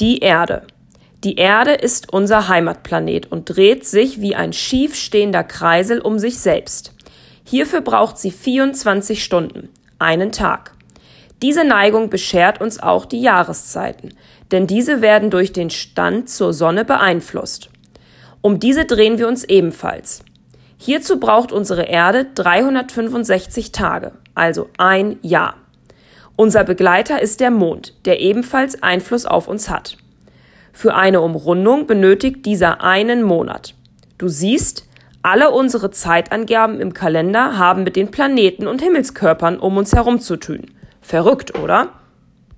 Die Erde. Die Erde ist unser Heimatplanet und dreht sich wie ein schief stehender Kreisel um sich selbst. Hierfür braucht sie 24 Stunden, einen Tag. Diese Neigung beschert uns auch die Jahreszeiten, denn diese werden durch den Stand zur Sonne beeinflusst. Um diese drehen wir uns ebenfalls. Hierzu braucht unsere Erde 365 Tage, also ein Jahr. Unser Begleiter ist der Mond, der ebenfalls Einfluss auf uns hat. Für eine Umrundung benötigt dieser einen Monat. Du siehst, alle unsere Zeitangaben im Kalender haben mit den Planeten und Himmelskörpern um uns herum zu tun. Verrückt, oder?